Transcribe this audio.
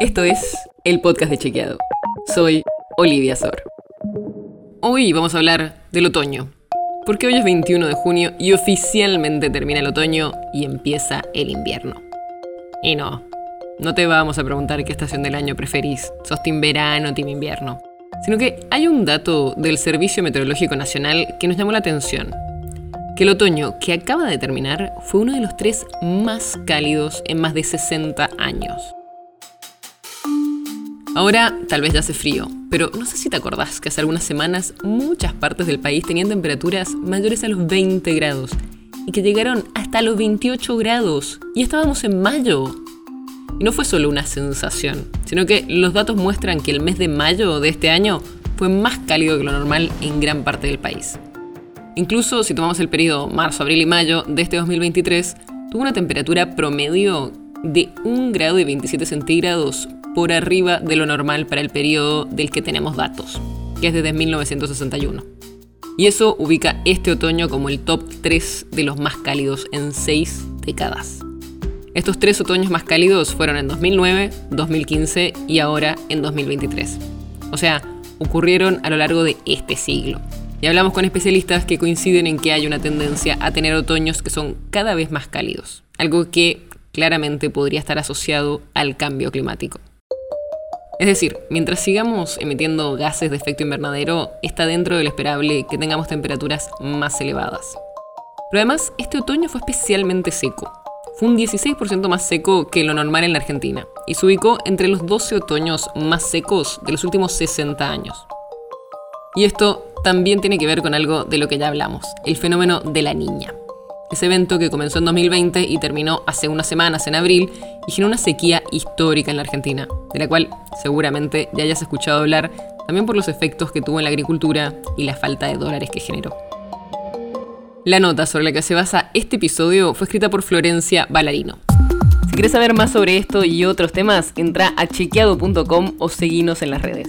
Esto es el podcast de Chequeado. Soy Olivia Sor. Hoy vamos a hablar del otoño. Porque hoy es 21 de junio y oficialmente termina el otoño y empieza el invierno. Y no, no te vamos a preguntar qué estación del año preferís. ¿Sos team verano team invierno? Sino que hay un dato del Servicio Meteorológico Nacional que nos llamó la atención. Que el otoño que acaba de terminar fue uno de los tres más cálidos en más de 60 años. Ahora tal vez ya hace frío, pero no sé si te acordás que hace algunas semanas muchas partes del país tenían temperaturas mayores a los 20 grados y que llegaron hasta los 28 grados y estábamos en mayo. Y no fue solo una sensación, sino que los datos muestran que el mes de mayo de este año fue más cálido que lo normal en gran parte del país. Incluso si tomamos el periodo marzo, abril y mayo de este 2023, tuvo una temperatura promedio de 1 grado y 27 centígrados por arriba de lo normal para el periodo del que tenemos datos, que es desde 1961. Y eso ubica este otoño como el top 3 de los más cálidos en 6 décadas. Estos tres otoños más cálidos fueron en 2009, 2015 y ahora en 2023. O sea, ocurrieron a lo largo de este siglo. Y hablamos con especialistas que coinciden en que hay una tendencia a tener otoños que son cada vez más cálidos, algo que claramente podría estar asociado al cambio climático. Es decir, mientras sigamos emitiendo gases de efecto invernadero, está dentro de lo esperable que tengamos temperaturas más elevadas. Pero además, este otoño fue especialmente seco. Fue un 16% más seco que lo normal en la Argentina y se ubicó entre los 12 otoños más secos de los últimos 60 años. Y esto también tiene que ver con algo de lo que ya hablamos, el fenómeno de la niña. Ese evento que comenzó en 2020 y terminó hace unas semanas, en abril, y generó una sequía histórica en la Argentina, de la cual seguramente ya hayas escuchado hablar, también por los efectos que tuvo en la agricultura y la falta de dólares que generó. La nota sobre la que se basa este episodio fue escrita por Florencia Ballarino. Si quieres saber más sobre esto y otros temas, entra a chequeado.com o seguinos en las redes.